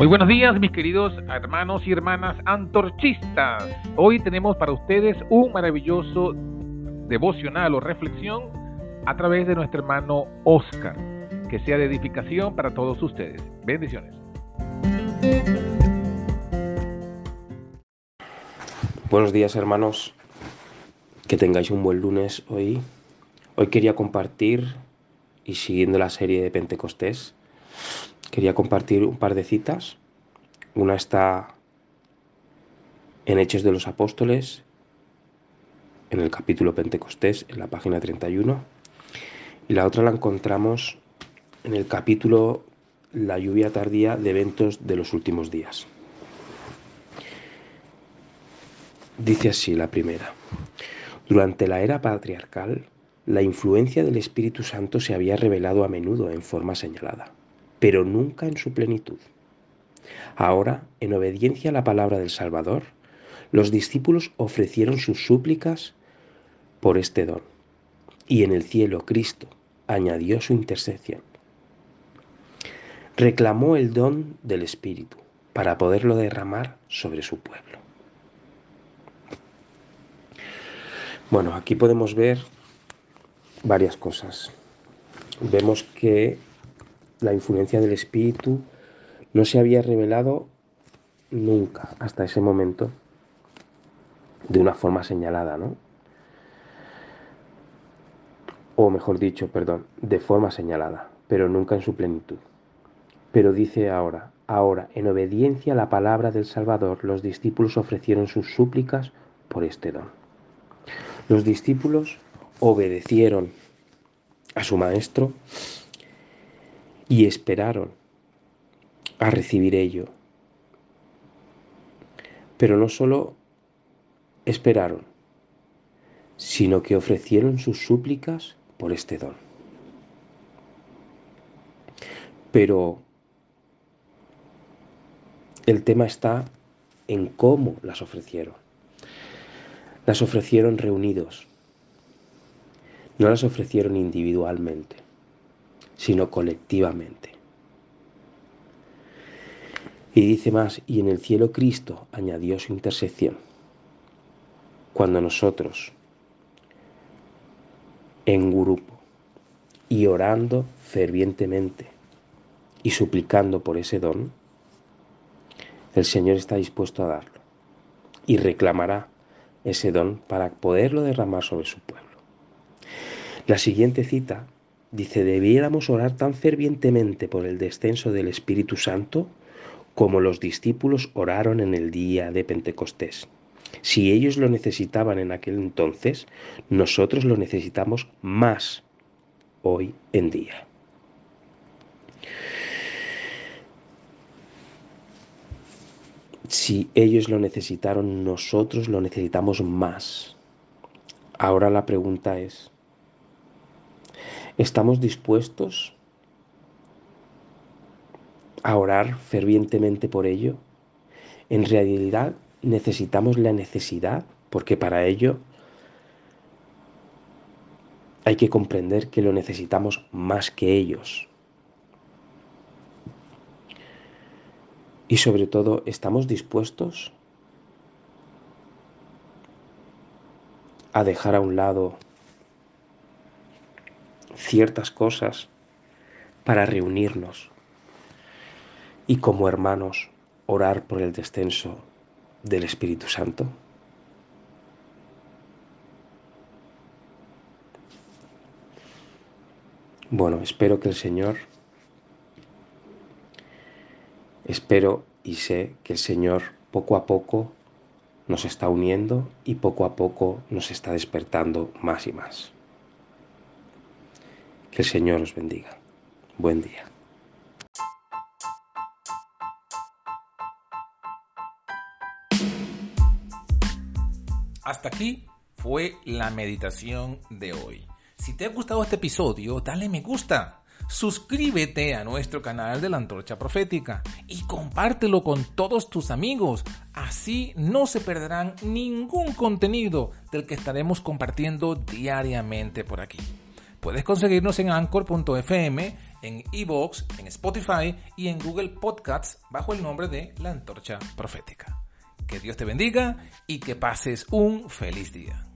Muy buenos días, mis queridos hermanos y hermanas antorchistas. Hoy tenemos para ustedes un maravilloso devocional o reflexión a través de nuestro hermano Oscar. Que sea de edificación para todos ustedes. Bendiciones. Buenos días, hermanos. Que tengáis un buen lunes hoy. Hoy quería compartir, y siguiendo la serie de Pentecostés, quería compartir un par de citas. Una está en Hechos de los Apóstoles, en el capítulo Pentecostés, en la página 31. Y la otra la encontramos en el capítulo La lluvia tardía de eventos de los últimos días. Dice así la primera. Durante la era patriarcal, la influencia del Espíritu Santo se había revelado a menudo en forma señalada pero nunca en su plenitud. Ahora, en obediencia a la palabra del Salvador, los discípulos ofrecieron sus súplicas por este don, y en el cielo Cristo añadió su intercesión. Reclamó el don del Espíritu para poderlo derramar sobre su pueblo. Bueno, aquí podemos ver varias cosas. Vemos que la influencia del espíritu no se había revelado nunca hasta ese momento de una forma señalada, ¿no? O mejor dicho, perdón, de forma señalada, pero nunca en su plenitud. Pero dice ahora, ahora, en obediencia a la palabra del Salvador, los discípulos ofrecieron sus súplicas por este don. Los discípulos obedecieron a su maestro y esperaron a recibir ello. Pero no solo esperaron, sino que ofrecieron sus súplicas por este don. Pero el tema está en cómo las ofrecieron. Las ofrecieron reunidos, no las ofrecieron individualmente sino colectivamente. Y dice más, y en el cielo Cristo añadió su intercesión. Cuando nosotros, en grupo, y orando fervientemente y suplicando por ese don, el Señor está dispuesto a darlo y reclamará ese don para poderlo derramar sobre su pueblo. La siguiente cita Dice, debiéramos orar tan fervientemente por el descenso del Espíritu Santo como los discípulos oraron en el día de Pentecostés. Si ellos lo necesitaban en aquel entonces, nosotros lo necesitamos más hoy en día. Si ellos lo necesitaron, nosotros lo necesitamos más. Ahora la pregunta es, ¿Estamos dispuestos a orar fervientemente por ello? En realidad necesitamos la necesidad, porque para ello hay que comprender que lo necesitamos más que ellos. Y sobre todo, ¿estamos dispuestos a dejar a un lado ciertas cosas para reunirnos y como hermanos orar por el descenso del Espíritu Santo? Bueno, espero que el Señor, espero y sé que el Señor poco a poco nos está uniendo y poco a poco nos está despertando más y más. Que el Señor os bendiga. Buen día. Hasta aquí fue la meditación de hoy. Si te ha gustado este episodio, dale me gusta. Suscríbete a nuestro canal de la Antorcha Profética y compártelo con todos tus amigos. Así no se perderán ningún contenido del que estaremos compartiendo diariamente por aquí. Puedes conseguirnos en anchor.fm en Evox, en Spotify y en Google Podcasts bajo el nombre de La Antorcha Profética. Que Dios te bendiga y que pases un feliz día.